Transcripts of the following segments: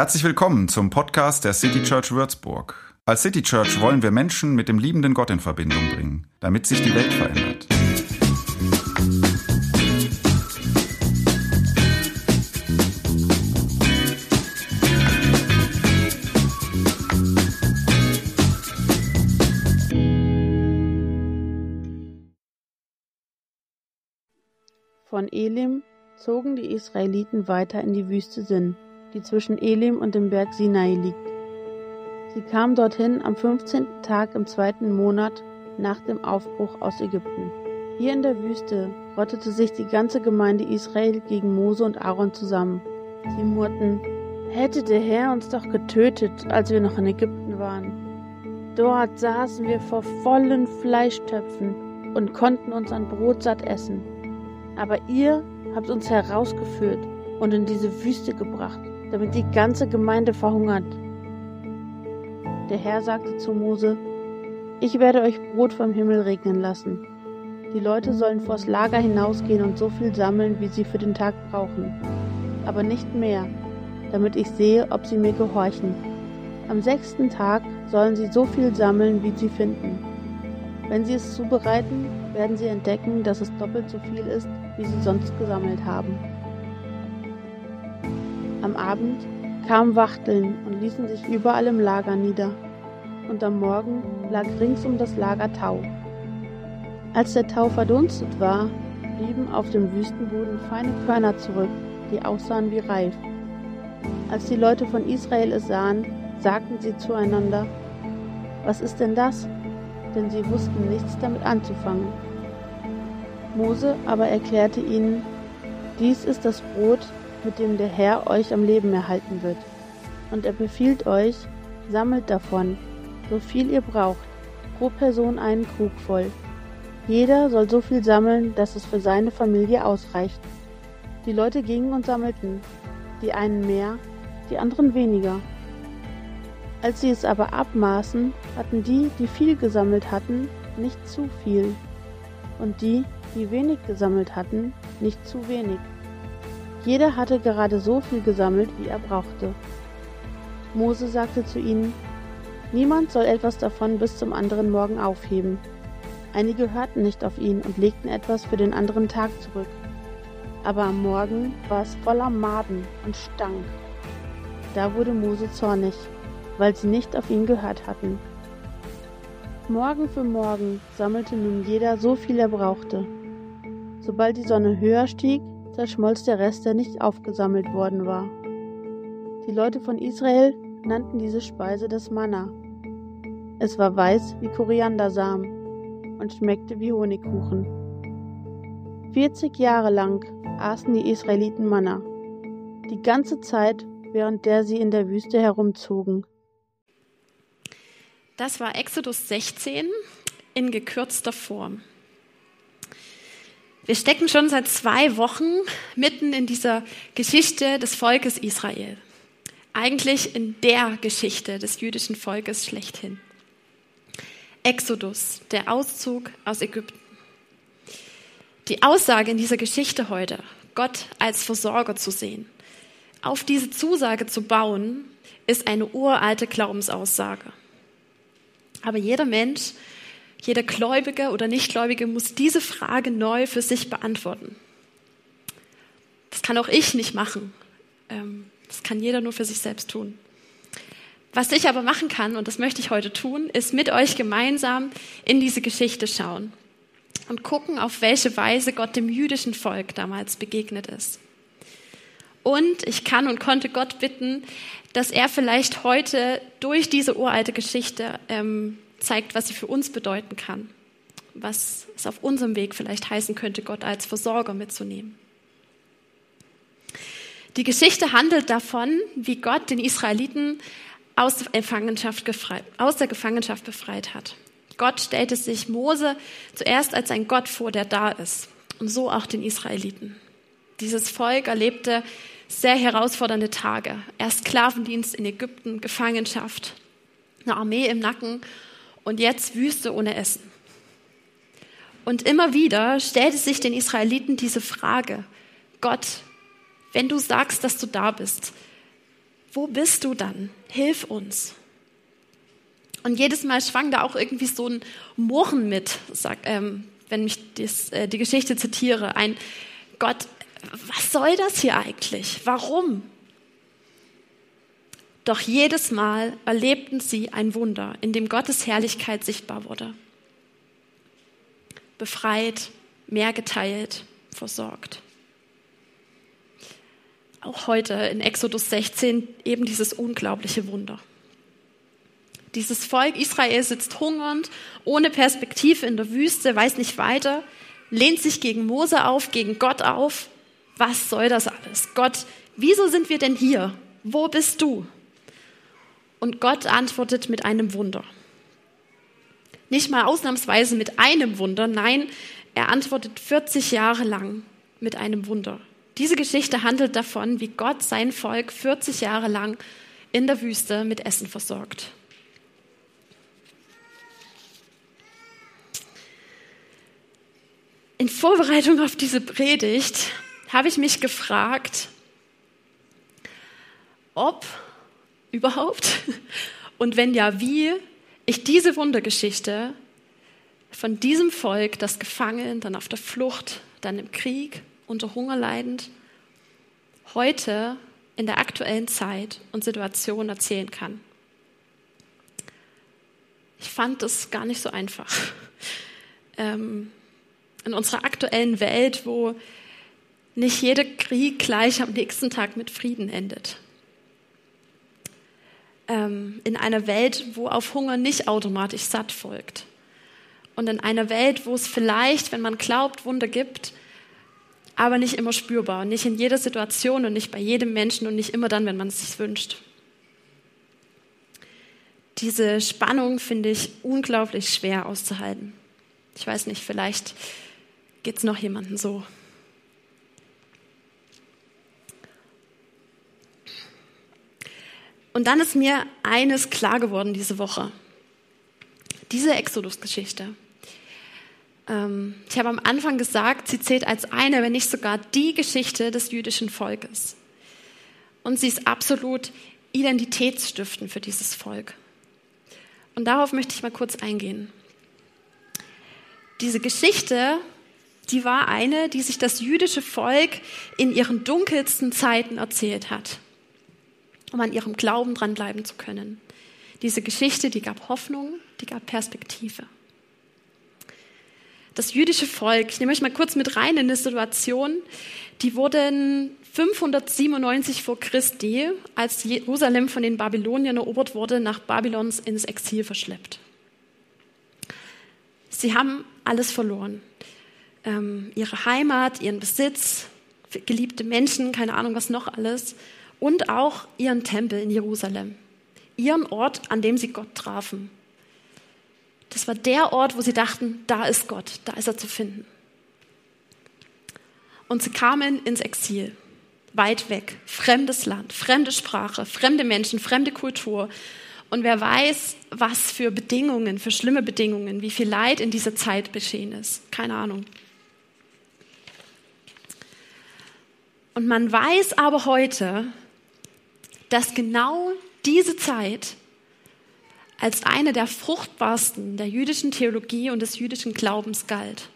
Herzlich willkommen zum Podcast der City Church Würzburg. Als City Church wollen wir Menschen mit dem liebenden Gott in Verbindung bringen, damit sich die Welt verändert. Von Elim zogen die Israeliten weiter in die Wüste Sin die zwischen Elim und dem Berg Sinai liegt. Sie kamen dorthin am 15. Tag im zweiten Monat nach dem Aufbruch aus Ägypten. Hier in der Wüste rottete sich die ganze Gemeinde Israel gegen Mose und Aaron zusammen. Sie murrten, hätte der Herr uns doch getötet, als wir noch in Ägypten waren. Dort saßen wir vor vollen Fleischtöpfen und konnten uns an Brot satt essen. Aber ihr habt uns herausgeführt und in diese Wüste gebracht, damit die ganze Gemeinde verhungert. Der Herr sagte zu Mose, ich werde euch Brot vom Himmel regnen lassen. Die Leute sollen vors Lager hinausgehen und so viel sammeln, wie sie für den Tag brauchen, aber nicht mehr, damit ich sehe, ob sie mir gehorchen. Am sechsten Tag sollen sie so viel sammeln, wie sie finden. Wenn sie es zubereiten, werden sie entdecken, dass es doppelt so viel ist, wie sie sonst gesammelt haben. Am Abend kamen Wachteln und ließen sich überall im Lager nieder, und am Morgen lag rings um das Lager Tau. Als der Tau verdunstet war, blieben auf dem Wüstenboden feine Körner zurück, die aussahen wie Reif. Als die Leute von Israel es sahen, sagten sie zueinander, was ist denn das? Denn sie wussten nichts damit anzufangen. Mose aber erklärte ihnen, dies ist das Brot, mit dem der Herr euch am Leben erhalten wird. Und er befiehlt euch, sammelt davon, so viel ihr braucht, pro Person einen Krug voll. Jeder soll so viel sammeln, dass es für seine Familie ausreicht. Die Leute gingen und sammelten, die einen mehr, die anderen weniger. Als sie es aber abmaßen, hatten die, die viel gesammelt hatten, nicht zu viel, und die, die wenig gesammelt hatten, nicht zu wenig. Jeder hatte gerade so viel gesammelt, wie er brauchte. Mose sagte zu ihnen, Niemand soll etwas davon bis zum anderen Morgen aufheben. Einige hörten nicht auf ihn und legten etwas für den anderen Tag zurück. Aber am Morgen war es voller Maden und stank. Da wurde Mose zornig, weil sie nicht auf ihn gehört hatten. Morgen für Morgen sammelte nun jeder so viel er brauchte. Sobald die Sonne höher stieg, zerschmolz der Rest, der nicht aufgesammelt worden war. Die Leute von Israel nannten diese Speise das Manna. Es war weiß wie Koriandersamen und schmeckte wie Honigkuchen. 40 Jahre lang aßen die Israeliten Manna, die ganze Zeit, während der sie in der Wüste herumzogen. Das war Exodus 16 in gekürzter Form. Wir stecken schon seit zwei Wochen mitten in dieser Geschichte des Volkes Israel. Eigentlich in der Geschichte des jüdischen Volkes schlechthin. Exodus, der Auszug aus Ägypten. Die Aussage in dieser Geschichte heute, Gott als Versorger zu sehen, auf diese Zusage zu bauen, ist eine uralte Glaubensaussage. Aber jeder Mensch jeder Gläubige oder Nichtgläubige muss diese Frage neu für sich beantworten. Das kann auch ich nicht machen. Ähm, das kann jeder nur für sich selbst tun. Was ich aber machen kann, und das möchte ich heute tun, ist mit euch gemeinsam in diese Geschichte schauen und gucken, auf welche Weise Gott dem jüdischen Volk damals begegnet ist. Und ich kann und konnte Gott bitten, dass er vielleicht heute durch diese uralte Geschichte ähm, zeigt, was sie für uns bedeuten kann, was es auf unserem Weg vielleicht heißen könnte, Gott als Versorger mitzunehmen. Die Geschichte handelt davon, wie Gott den Israeliten aus der Gefangenschaft, gefreit, aus der Gefangenschaft befreit hat. Gott stellte sich Mose zuerst als ein Gott vor, der da ist. Und so auch den Israeliten. Dieses Volk erlebte sehr herausfordernde Tage. Erst Sklavendienst in Ägypten, Gefangenschaft, eine Armee im Nacken und jetzt Wüste ohne Essen. Und immer wieder stellte sich den Israeliten diese Frage, Gott, wenn du sagst, dass du da bist, wo bist du dann? Hilf uns. Und jedes Mal schwang da auch irgendwie so ein Murren mit, sag, ähm, wenn ich dies, äh, die Geschichte zitiere. Ein Gott, was soll das hier eigentlich? Warum? Doch jedes Mal erlebten sie ein Wunder, in dem Gottes Herrlichkeit sichtbar wurde. Befreit, mehr geteilt, versorgt. Auch heute in Exodus 16 eben dieses unglaubliche Wunder. Dieses Volk Israel sitzt hungernd, ohne Perspektive in der Wüste, weiß nicht weiter, lehnt sich gegen Mose auf, gegen Gott auf. Was soll das alles? Gott, wieso sind wir denn hier? Wo bist du? Und Gott antwortet mit einem Wunder. Nicht mal ausnahmsweise mit einem Wunder, nein, er antwortet 40 Jahre lang mit einem Wunder. Diese Geschichte handelt davon, wie Gott sein Volk 40 Jahre lang in der Wüste mit Essen versorgt. In Vorbereitung auf diese Predigt habe ich mich gefragt, ob überhaupt und wenn ja, wie ich diese Wundergeschichte von diesem Volk, das gefangen, dann auf der Flucht, dann im Krieg, unter Hunger leidend, heute in der aktuellen Zeit und Situation erzählen kann. Ich fand das gar nicht so einfach. Ähm, in unserer aktuellen Welt, wo nicht jeder Krieg gleich am nächsten Tag mit Frieden endet. Ähm, in einer Welt, wo auf Hunger nicht automatisch satt folgt. Und in einer Welt, wo es vielleicht, wenn man glaubt, Wunder gibt, aber nicht immer spürbar, nicht in jeder Situation und nicht bei jedem Menschen und nicht immer dann, wenn man es sich wünscht. Diese Spannung finde ich unglaublich schwer auszuhalten. Ich weiß nicht, vielleicht Geht es noch jemandem so? Und dann ist mir eines klar geworden diese Woche. Diese Exodus-Geschichte. Ähm, ich habe am Anfang gesagt, sie zählt als eine, wenn nicht sogar die Geschichte des jüdischen Volkes. Und sie ist absolut identitätsstiftend für dieses Volk. Und darauf möchte ich mal kurz eingehen. Diese Geschichte die war eine, die sich das jüdische Volk in ihren dunkelsten Zeiten erzählt hat, um an ihrem Glauben dranbleiben zu können. Diese Geschichte, die gab Hoffnung, die gab Perspektive. Das jüdische Volk, ich nehme euch mal kurz mit rein in eine Situation, die wurden 597 vor Christi, als Jerusalem von den Babyloniern erobert wurde, nach Babylons ins Exil verschleppt. Sie haben alles verloren ähm, ihre Heimat, ihren Besitz, geliebte Menschen, keine Ahnung was noch alles, und auch ihren Tempel in Jerusalem, ihren Ort, an dem sie Gott trafen. Das war der Ort, wo sie dachten, da ist Gott, da ist er zu finden. Und sie kamen ins Exil, weit weg, fremdes Land, fremde Sprache, fremde Menschen, fremde Kultur. Und wer weiß, was für Bedingungen, für schlimme Bedingungen, wie viel Leid in dieser Zeit geschehen ist. Keine Ahnung. Und man weiß aber heute, dass genau diese Zeit als eine der fruchtbarsten der jüdischen Theologie und des jüdischen Glaubens galt.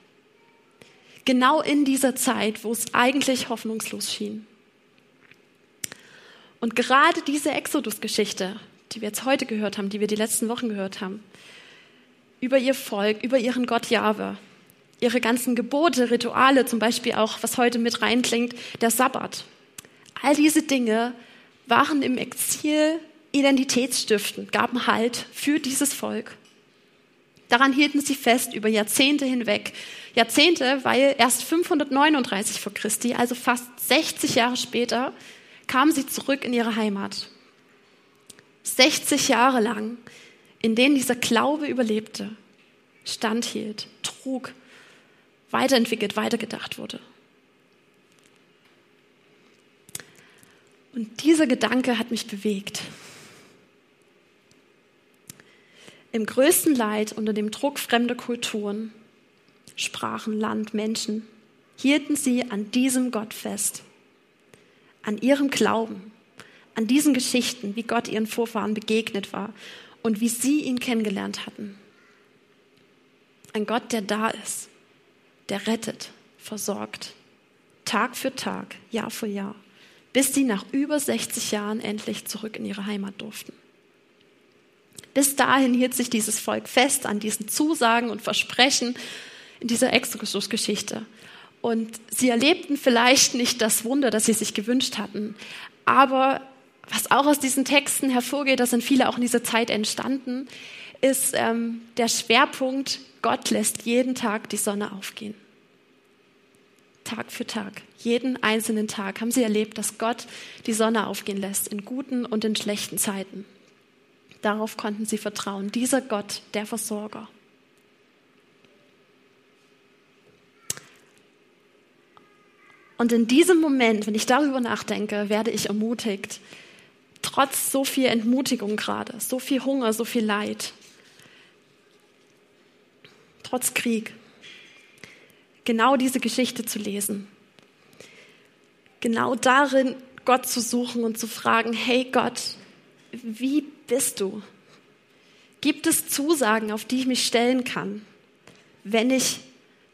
Genau in dieser Zeit, wo es eigentlich hoffnungslos schien. Und gerade diese Exodus-Geschichte, die wir jetzt heute gehört haben, die wir die letzten Wochen gehört haben, über ihr Volk, über ihren Gott Jahwe, ihre ganzen Gebote, Rituale, zum Beispiel auch, was heute mit reinklingt, der Sabbat. All diese Dinge waren im Exil identitätsstiftend, gaben Halt für dieses Volk. Daran hielten sie fest über Jahrzehnte hinweg. Jahrzehnte, weil erst 539 vor Christi, also fast 60 Jahre später, kamen sie zurück in ihre Heimat. 60 Jahre lang, in denen dieser Glaube überlebte, standhielt, trug weiterentwickelt, weitergedacht wurde. Und dieser Gedanke hat mich bewegt. Im größten Leid unter dem Druck fremder Kulturen, Sprachen, Land, Menschen, hielten sie an diesem Gott fest, an ihrem Glauben, an diesen Geschichten, wie Gott ihren Vorfahren begegnet war und wie sie ihn kennengelernt hatten. Ein Gott, der da ist, der rettet, versorgt, Tag für Tag, Jahr für Jahr, bis sie nach über 60 Jahren endlich zurück in ihre Heimat durften. Bis dahin hielt sich dieses Volk fest an diesen Zusagen und Versprechen in dieser Exodus-Geschichte. Und sie erlebten vielleicht nicht das Wunder, das sie sich gewünscht hatten, aber was auch aus diesen Texten hervorgeht, da sind viele auch in dieser Zeit entstanden, ist ähm, der Schwerpunkt, Gott lässt jeden Tag die Sonne aufgehen. Tag für Tag, jeden einzelnen Tag haben sie erlebt, dass Gott die Sonne aufgehen lässt, in guten und in schlechten Zeiten. Darauf konnten sie vertrauen. Dieser Gott, der Versorger. Und in diesem Moment, wenn ich darüber nachdenke, werde ich ermutigt, trotz so viel Entmutigung gerade, so viel Hunger, so viel Leid, trotz Krieg, genau diese Geschichte zu lesen. Genau darin Gott zu suchen und zu fragen, hey Gott, wie bist du? Gibt es Zusagen, auf die ich mich stellen kann, wenn ich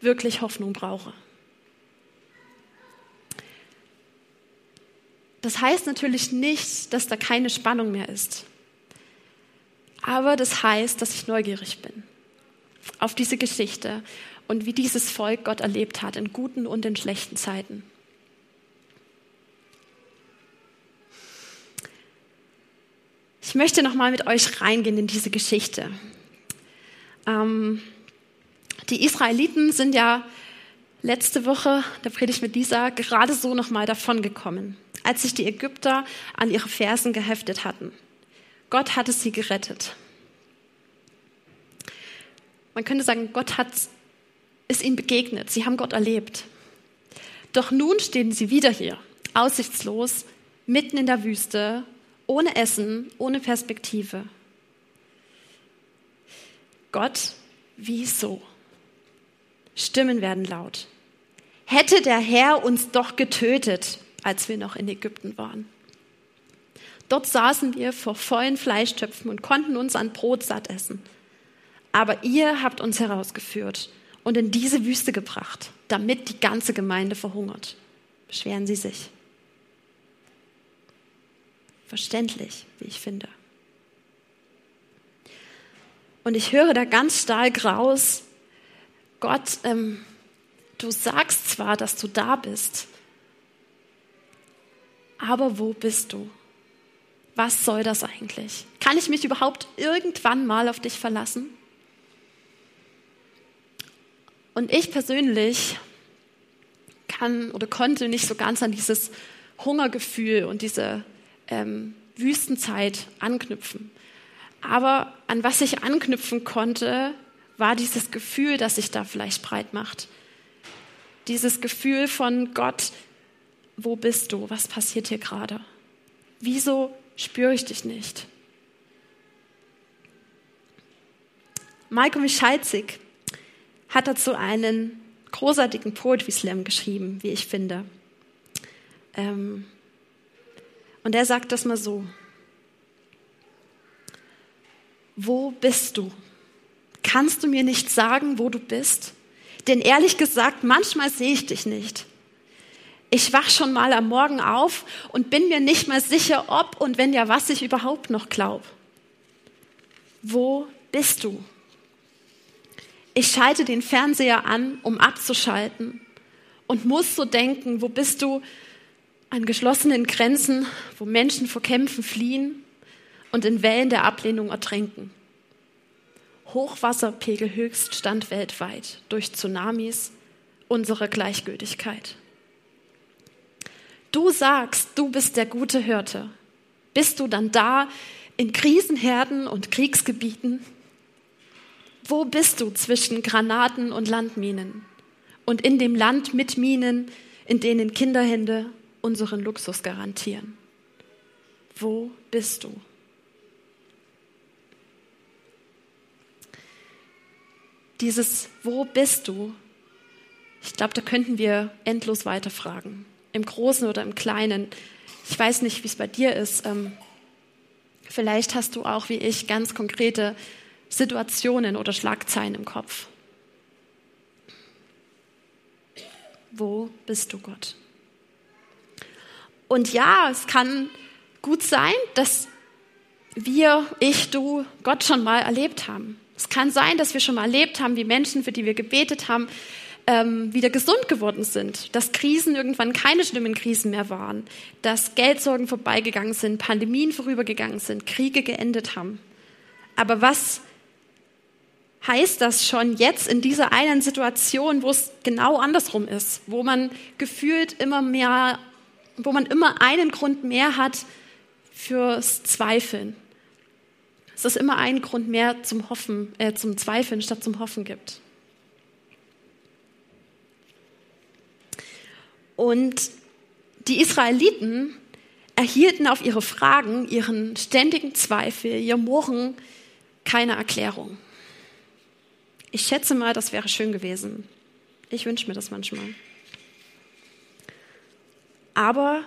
wirklich Hoffnung brauche? Das heißt natürlich nicht, dass da keine Spannung mehr ist. Aber das heißt, dass ich neugierig bin auf diese Geschichte und wie dieses Volk Gott erlebt hat, in guten und in schlechten Zeiten. Ich möchte noch mal mit euch reingehen in diese Geschichte. Ähm, die Israeliten sind ja letzte Woche, da predigt mit Lisa, gerade so noch mal davongekommen als sich die Ägypter an ihre Fersen geheftet hatten. Gott hatte sie gerettet. Man könnte sagen, Gott hat, ist ihnen begegnet. Sie haben Gott erlebt. Doch nun stehen sie wieder hier, aussichtslos, mitten in der Wüste, ohne Essen, ohne Perspektive. Gott, wieso? Stimmen werden laut. Hätte der Herr uns doch getötet, als wir noch in Ägypten waren. Dort saßen wir vor vollen Fleischtöpfen und konnten uns an Brot satt essen. Aber ihr habt uns herausgeführt und in diese Wüste gebracht, damit die ganze Gemeinde verhungert. Beschweren Sie sich. Verständlich, wie ich finde. Und ich höre da ganz stark raus, Gott, ähm, du sagst zwar, dass du da bist, aber wo bist du? Was soll das eigentlich? Kann ich mich überhaupt irgendwann mal auf dich verlassen? Und ich persönlich kann oder konnte nicht so ganz an dieses Hungergefühl und diese ähm, Wüstenzeit anknüpfen. Aber an was ich anknüpfen konnte, war dieses Gefühl, das sich da vielleicht breit macht. Dieses Gefühl von Gott, wo bist du? Was passiert hier gerade? Wieso spüre ich dich nicht? Maiko Michalzik hat dazu einen großartigen Poetry Slam geschrieben, wie ich finde. Ähm, und er sagt das mal so. Wo bist du? Kannst du mir nicht sagen, wo du bist? Denn ehrlich gesagt, manchmal sehe ich dich nicht. Ich wach schon mal am Morgen auf und bin mir nicht mal sicher, ob und wenn ja, was ich überhaupt noch glaube. Wo bist du? Ich schalte den Fernseher an, um abzuschalten und muss so denken, wo bist du an geschlossenen Grenzen, wo Menschen vor Kämpfen fliehen und in Wellen der Ablehnung ertränken. Hochwasserpegel Höchststand weltweit durch Tsunamis, unsere Gleichgültigkeit. Du sagst, du bist der gute Hirte. Bist du dann da in Krisenherden und Kriegsgebieten? Wo bist du zwischen Granaten und Landminen und in dem Land mit Minen, in denen Kinderhände unseren Luxus garantieren? Wo bist du? Dieses Wo bist du? Ich glaube, da könnten wir endlos weiterfragen im Großen oder im Kleinen, Ich weiß nicht, wie es bei dir ist. Ähm, vielleicht hast du auch wie ich ganz konkrete Situationen oder Schlagzeilen im Kopf. Wo bist du, Gott? Und ja, es kann gut sein, dass wir, ich, du, Gott schon mal erlebt haben. Es kann sein, dass wir schon mal erlebt haben, wie Menschen, für die wir gebetet haben, ähm, wieder gesund geworden sind, dass Krisen irgendwann keine schlimmen Krisen mehr waren, dass Geldsorgen vorbeigegangen sind, Pandemien vorübergegangen sind, Kriege geendet haben. Aber was heißt das schon jetzt in dieser einen Situation, wo es genau andersrum ist, wo man gefühlt immer mehr, wo man immer einen Grund mehr hat fürs Zweifeln. Dass es immer einen Grund mehr zum Hoffen, äh, zum Zweifeln statt zum Hoffen gibt. Und die Israeliten erhielten auf ihre Fragen, ihren ständigen Zweifel, ihr Murren keine Erklärung. Ich schätze mal, das wäre schön gewesen. Ich wünsche mir das manchmal. Aber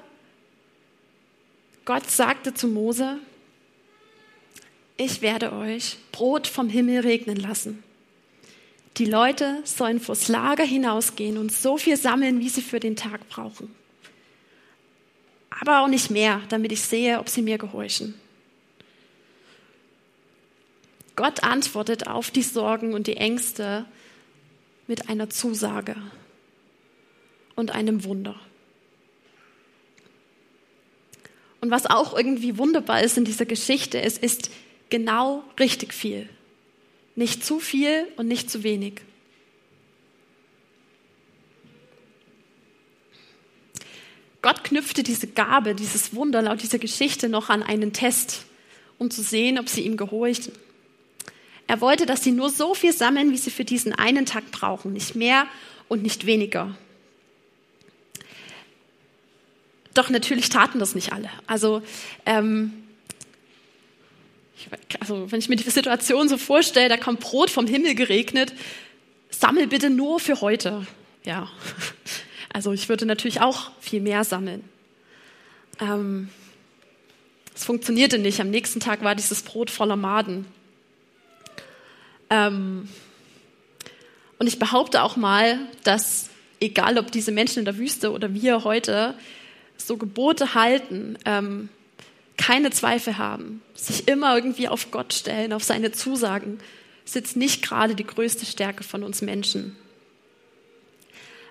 Gott sagte zu Mose, ich werde euch Brot vom Himmel regnen lassen. Die Leute sollen vors Lager hinausgehen und so viel sammeln, wie sie für den Tag brauchen. Aber auch nicht mehr, damit ich sehe, ob sie mir gehorchen. Gott antwortet auf die Sorgen und die Ängste mit einer Zusage und einem Wunder. Und was auch irgendwie wunderbar ist in dieser Geschichte, es ist genau richtig viel. Nicht zu viel und nicht zu wenig. Gott knüpfte diese Gabe, dieses Wunder laut dieser Geschichte noch an einen Test, um zu sehen, ob sie ihm gehorchten. Er wollte, dass sie nur so viel sammeln, wie sie für diesen einen Tag brauchen, nicht mehr und nicht weniger. Doch natürlich taten das nicht alle. Also, ähm, also wenn ich mir die Situation so vorstelle, da kommt Brot vom Himmel geregnet, sammel bitte nur für heute. Ja, also ich würde natürlich auch viel mehr sammeln. Ähm, es funktionierte nicht. Am nächsten Tag war dieses Brot voller Maden. Ähm, und ich behaupte auch mal, dass egal ob diese Menschen in der Wüste oder wir heute so Gebote halten, ähm, keine Zweifel haben, sich immer irgendwie auf Gott stellen, auf seine Zusagen, ist jetzt nicht gerade die größte Stärke von uns Menschen.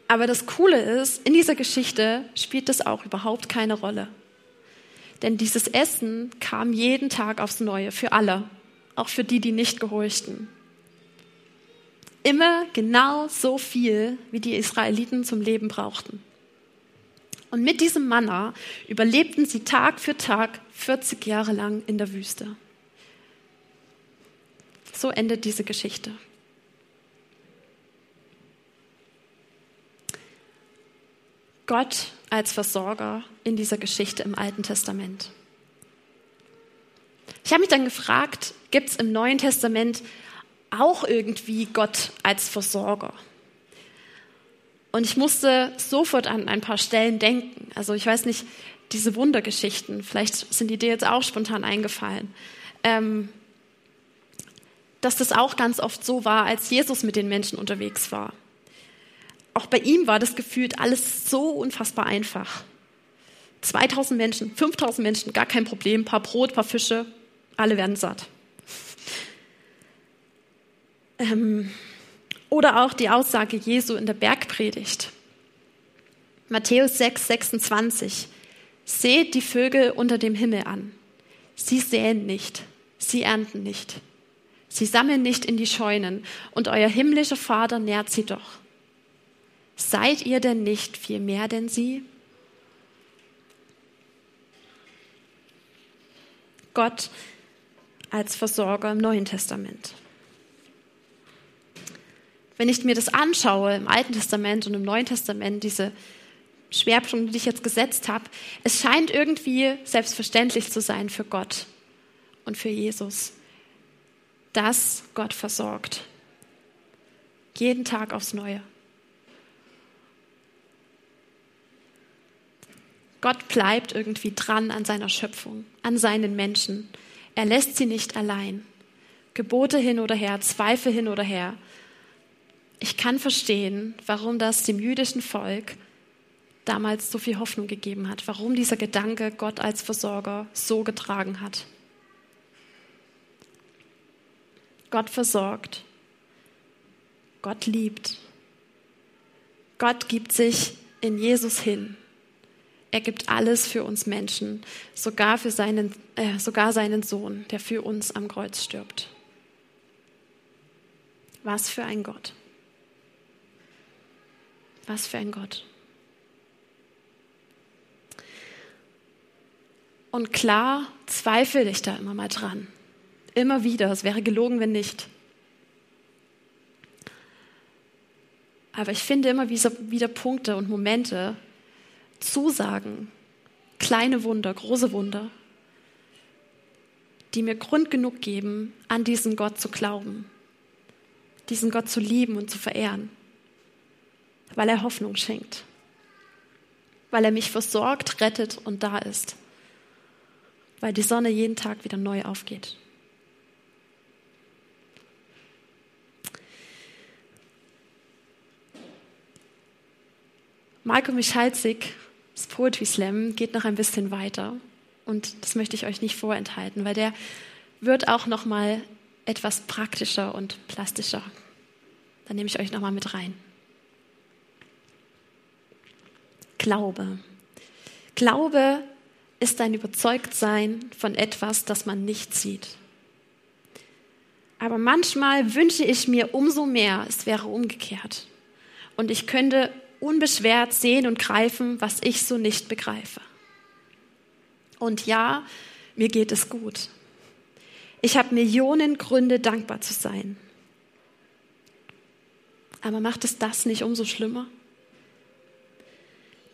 Aber das Coole ist, in dieser Geschichte spielt das auch überhaupt keine Rolle. Denn dieses Essen kam jeden Tag aufs Neue für alle, auch für die, die nicht gehorchten. Immer genau so viel, wie die Israeliten zum Leben brauchten. Und mit diesem Manna überlebten sie Tag für Tag 40 Jahre lang in der Wüste. So endet diese Geschichte. Gott als Versorger in dieser Geschichte im Alten Testament. Ich habe mich dann gefragt, gibt es im Neuen Testament auch irgendwie Gott als Versorger. Und ich musste sofort an ein paar Stellen denken. Also ich weiß nicht, diese Wundergeschichten, vielleicht sind die dir jetzt auch spontan eingefallen. Ähm, dass das auch ganz oft so war, als Jesus mit den Menschen unterwegs war. Auch bei ihm war das gefühlt alles so unfassbar einfach. 2000 Menschen, 5000 Menschen, gar kein Problem, paar Brot, paar Fische, alle werden satt. Ähm, oder auch die Aussage Jesu in der Bergpredigt. Matthäus 6, 26. Seht die Vögel unter dem Himmel an. Sie säen nicht, sie ernten nicht. Sie sammeln nicht in die Scheunen, und euer himmlischer Vater nährt sie doch. Seid ihr denn nicht viel mehr denn sie? Gott als Versorger im Neuen Testament wenn ich mir das anschaue im Alten Testament und im Neuen Testament, diese Schwerpunkte, die ich jetzt gesetzt habe, es scheint irgendwie selbstverständlich zu sein für Gott und für Jesus, dass Gott versorgt. Jeden Tag aufs Neue. Gott bleibt irgendwie dran an seiner Schöpfung, an seinen Menschen. Er lässt sie nicht allein. Gebote hin oder her, Zweifel hin oder her. Ich kann verstehen, warum das dem jüdischen Volk damals so viel Hoffnung gegeben hat, warum dieser Gedanke Gott als Versorger so getragen hat. Gott versorgt. Gott liebt. Gott gibt sich in Jesus hin. Er gibt alles für uns Menschen, sogar, für seinen, äh, sogar seinen Sohn, der für uns am Kreuz stirbt. Was für ein Gott. Was für ein Gott. Und klar zweifle ich da immer mal dran. Immer wieder. Es wäre gelogen, wenn nicht. Aber ich finde immer wieder Punkte und Momente, Zusagen, kleine Wunder, große Wunder, die mir Grund genug geben, an diesen Gott zu glauben, diesen Gott zu lieben und zu verehren, weil er Hoffnung schenkt, weil er mich versorgt, rettet und da ist, weil die Sonne jeden Tag wieder neu aufgeht. Marco Michalzik, das Poetry Slam, geht noch ein bisschen weiter. Und das möchte ich euch nicht vorenthalten, weil der wird auch noch mal etwas praktischer und plastischer. Da nehme ich euch noch mal mit rein. Glaube. Glaube ist ein Überzeugtsein von etwas, das man nicht sieht. Aber manchmal wünsche ich mir umso mehr, es wäre umgekehrt. Und ich könnte unbeschwert sehen und greifen, was ich so nicht begreife. Und ja, mir geht es gut. Ich habe Millionen Gründe, dankbar zu sein. Aber macht es das nicht umso schlimmer?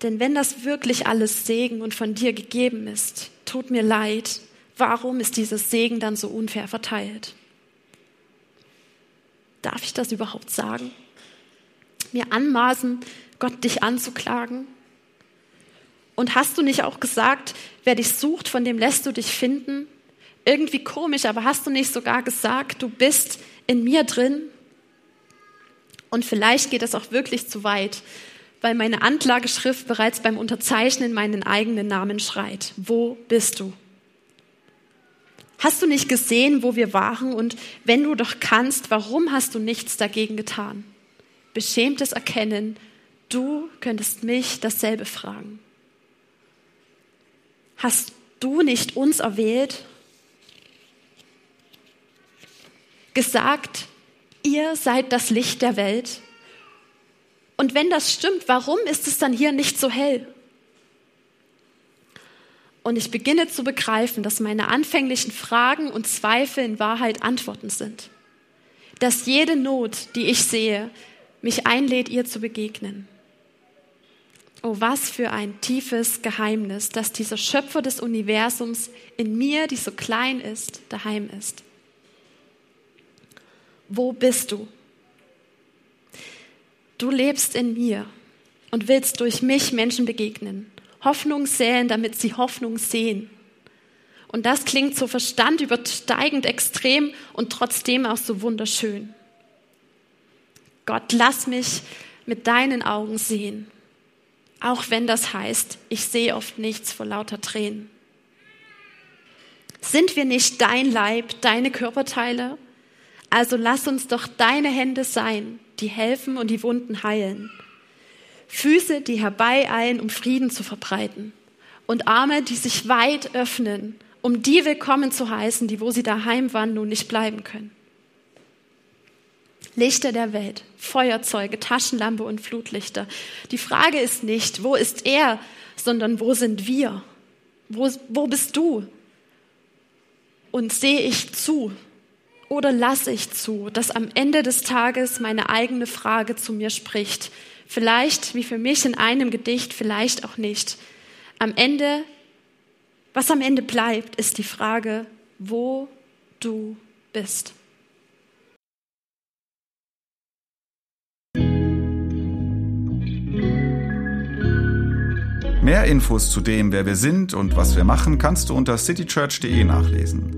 Denn wenn das wirklich alles Segen und von dir gegeben ist, tut mir leid, warum ist dieses Segen dann so unfair verteilt? Darf ich das überhaupt sagen? Mir anmaßen, Gott dich anzuklagen? Und hast du nicht auch gesagt, wer dich sucht, von dem lässt du dich finden? Irgendwie komisch, aber hast du nicht sogar gesagt, du bist in mir drin? Und vielleicht geht es auch wirklich zu weit, weil meine Anklageschrift bereits beim Unterzeichnen meinen eigenen Namen schreit. Wo bist du? Hast du nicht gesehen, wo wir waren? Und wenn du doch kannst, warum hast du nichts dagegen getan? Beschämtes Erkennen Du könntest mich dasselbe fragen. Hast du nicht uns erwählt? Gesagt, ihr seid das Licht der Welt? Und wenn das stimmt, warum ist es dann hier nicht so hell? Und ich beginne zu begreifen, dass meine anfänglichen Fragen und Zweifel in Wahrheit Antworten sind. Dass jede Not, die ich sehe, mich einlädt, ihr zu begegnen. Oh, was für ein tiefes Geheimnis, dass dieser Schöpfer des Universums in mir, die so klein ist, daheim ist. Wo bist du? Du lebst in mir und willst durch mich Menschen begegnen, Hoffnung säen, damit sie Hoffnung sehen. Und das klingt so verstandübersteigend extrem und trotzdem auch so wunderschön. Gott, lass mich mit deinen Augen sehen auch wenn das heißt, ich sehe oft nichts vor lauter Tränen. Sind wir nicht dein Leib, deine Körperteile? Also lass uns doch deine Hände sein, die helfen und die Wunden heilen. Füße, die herbeieilen, um Frieden zu verbreiten. Und Arme, die sich weit öffnen, um die willkommen zu heißen, die, wo sie daheim waren, nun nicht bleiben können. Lichter der Welt, Feuerzeuge, Taschenlampe und Flutlichter. Die Frage ist nicht, wo ist er, sondern wo sind wir? Wo, wo bist du? Und sehe ich zu oder lasse ich zu, dass am Ende des Tages meine eigene Frage zu mir spricht? Vielleicht wie für mich in einem Gedicht, vielleicht auch nicht. Am Ende, was am Ende bleibt, ist die Frage, wo du bist. Mehr Infos zu dem, wer wir sind und was wir machen, kannst du unter citychurch.de nachlesen.